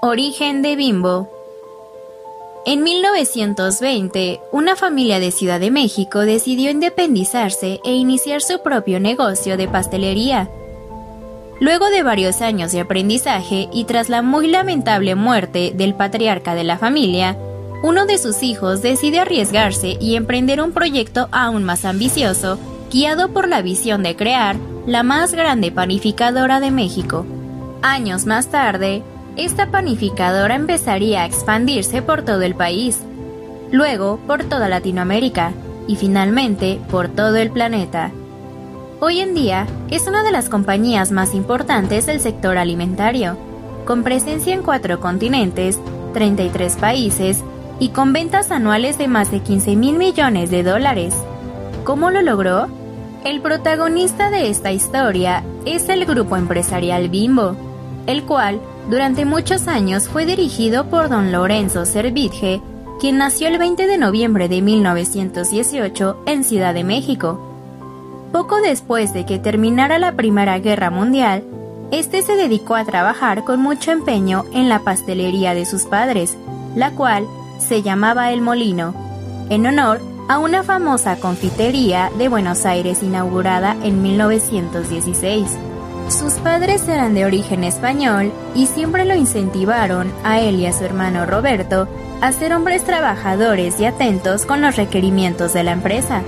Origen de Bimbo. En 1920, una familia de Ciudad de México decidió independizarse e iniciar su propio negocio de pastelería. Luego de varios años de aprendizaje y tras la muy lamentable muerte del patriarca de la familia, uno de sus hijos decide arriesgarse y emprender un proyecto aún más ambicioso, guiado por la visión de crear la más grande panificadora de México. Años más tarde, esta panificadora empezaría a expandirse por todo el país, luego por toda Latinoamérica y finalmente por todo el planeta. Hoy en día es una de las compañías más importantes del sector alimentario, con presencia en cuatro continentes, 33 países y con ventas anuales de más de 15 mil millones de dólares. ¿Cómo lo logró? El protagonista de esta historia es el grupo empresarial Bimbo, el cual durante muchos años fue dirigido por don Lorenzo Servitje, quien nació el 20 de noviembre de 1918 en Ciudad de México. Poco después de que terminara la Primera Guerra Mundial, este se dedicó a trabajar con mucho empeño en la pastelería de sus padres, la cual se llamaba El Molino, en honor a una famosa confitería de Buenos Aires inaugurada en 1916. Sus padres eran de origen español y siempre lo incentivaron a él y a su hermano Roberto a ser hombres trabajadores y atentos con los requerimientos de la empresa.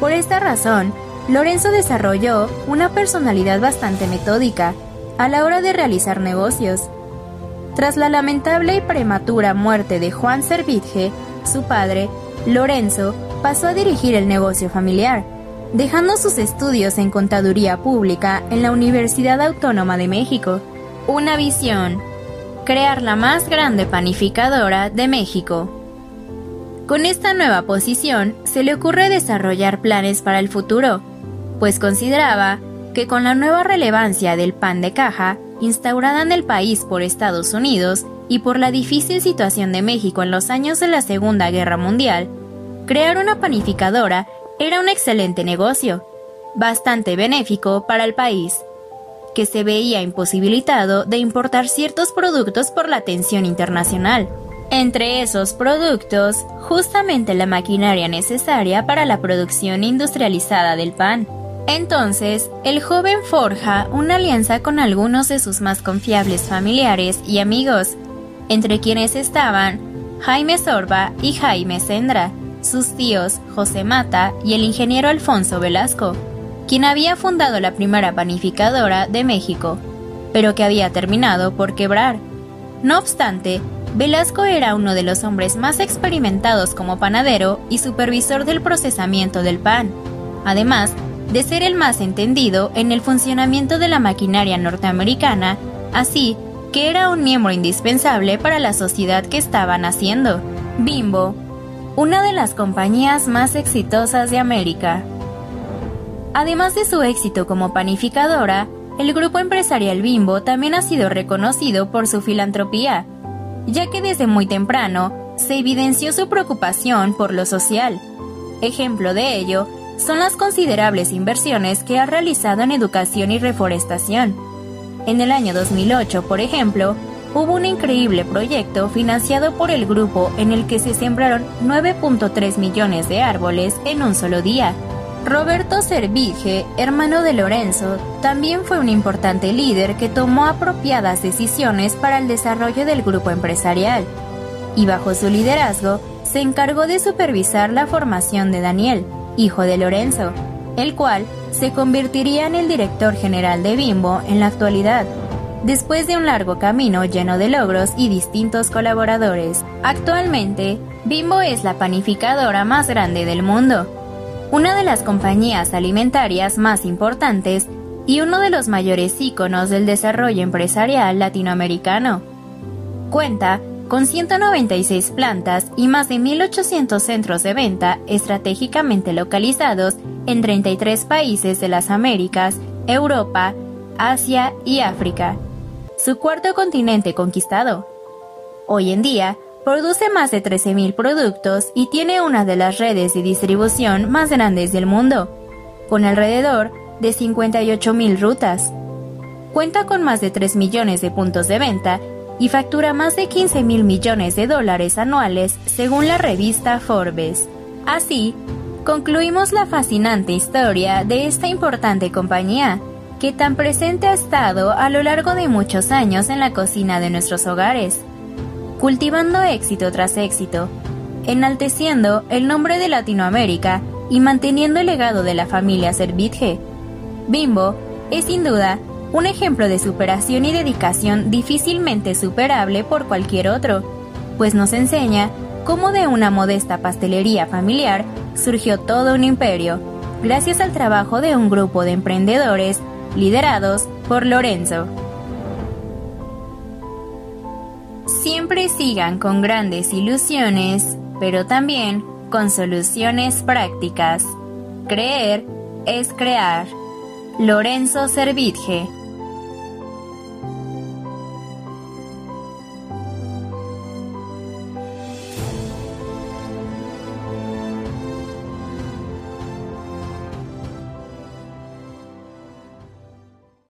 Por esta razón, Lorenzo desarrolló una personalidad bastante metódica a la hora de realizar negocios. Tras la lamentable y prematura muerte de Juan Servitje, su padre, Lorenzo pasó a dirigir el negocio familiar dejando sus estudios en Contaduría Pública en la Universidad Autónoma de México. Una visión, crear la más grande panificadora de México. Con esta nueva posición se le ocurre desarrollar planes para el futuro, pues consideraba que con la nueva relevancia del pan de caja, instaurada en el país por Estados Unidos y por la difícil situación de México en los años de la Segunda Guerra Mundial, crear una panificadora era un excelente negocio, bastante benéfico para el país, que se veía imposibilitado de importar ciertos productos por la tensión internacional. Entre esos productos, justamente la maquinaria necesaria para la producción industrializada del pan. Entonces, el joven forja una alianza con algunos de sus más confiables familiares y amigos, entre quienes estaban Jaime Sorba y Jaime Sendra, sus tíos José Mata y el ingeniero Alfonso Velasco, quien había fundado la primera panificadora de México, pero que había terminado por quebrar. No obstante, Velasco era uno de los hombres más experimentados como panadero y supervisor del procesamiento del pan, además de ser el más entendido en el funcionamiento de la maquinaria norteamericana, así que era un miembro indispensable para la sociedad que estaban haciendo. Bimbo, una de las compañías más exitosas de América. Además de su éxito como panificadora, el grupo empresarial Bimbo también ha sido reconocido por su filantropía, ya que desde muy temprano se evidenció su preocupación por lo social. Ejemplo de ello son las considerables inversiones que ha realizado en educación y reforestación. En el año 2008, por ejemplo, hubo un increíble proyecto financiado por el grupo en el que se sembraron 9.3 millones de árboles en un solo día. Roberto Servige, hermano de Lorenzo, también fue un importante líder que tomó apropiadas decisiones para el desarrollo del grupo empresarial, y bajo su liderazgo se encargó de supervisar la formación de Daniel, hijo de Lorenzo, el cual se convertiría en el director general de Bimbo en la actualidad después de un largo camino lleno de logros y distintos colaboradores. Actualmente, Bimbo es la panificadora más grande del mundo, una de las compañías alimentarias más importantes y uno de los mayores íconos del desarrollo empresarial latinoamericano. Cuenta con 196 plantas y más de 1.800 centros de venta estratégicamente localizados en 33 países de las Américas, Europa, Asia y África su cuarto continente conquistado. Hoy en día, produce más de 13.000 productos y tiene una de las redes de distribución más grandes del mundo, con alrededor de 58.000 rutas. Cuenta con más de 3 millones de puntos de venta y factura más de 15 mil millones de dólares anuales según la revista Forbes. Así, concluimos la fascinante historia de esta importante compañía, que tan presente ha estado a lo largo de muchos años en la cocina de nuestros hogares, cultivando éxito tras éxito, enalteciendo el nombre de Latinoamérica y manteniendo el legado de la familia Servitje. Bimbo es sin duda un ejemplo de superación y dedicación difícilmente superable por cualquier otro, pues nos enseña cómo de una modesta pastelería familiar surgió todo un imperio, gracias al trabajo de un grupo de emprendedores liderados por Lorenzo. Siempre sigan con grandes ilusiones, pero también con soluciones prácticas. Creer es crear. Lorenzo Servitje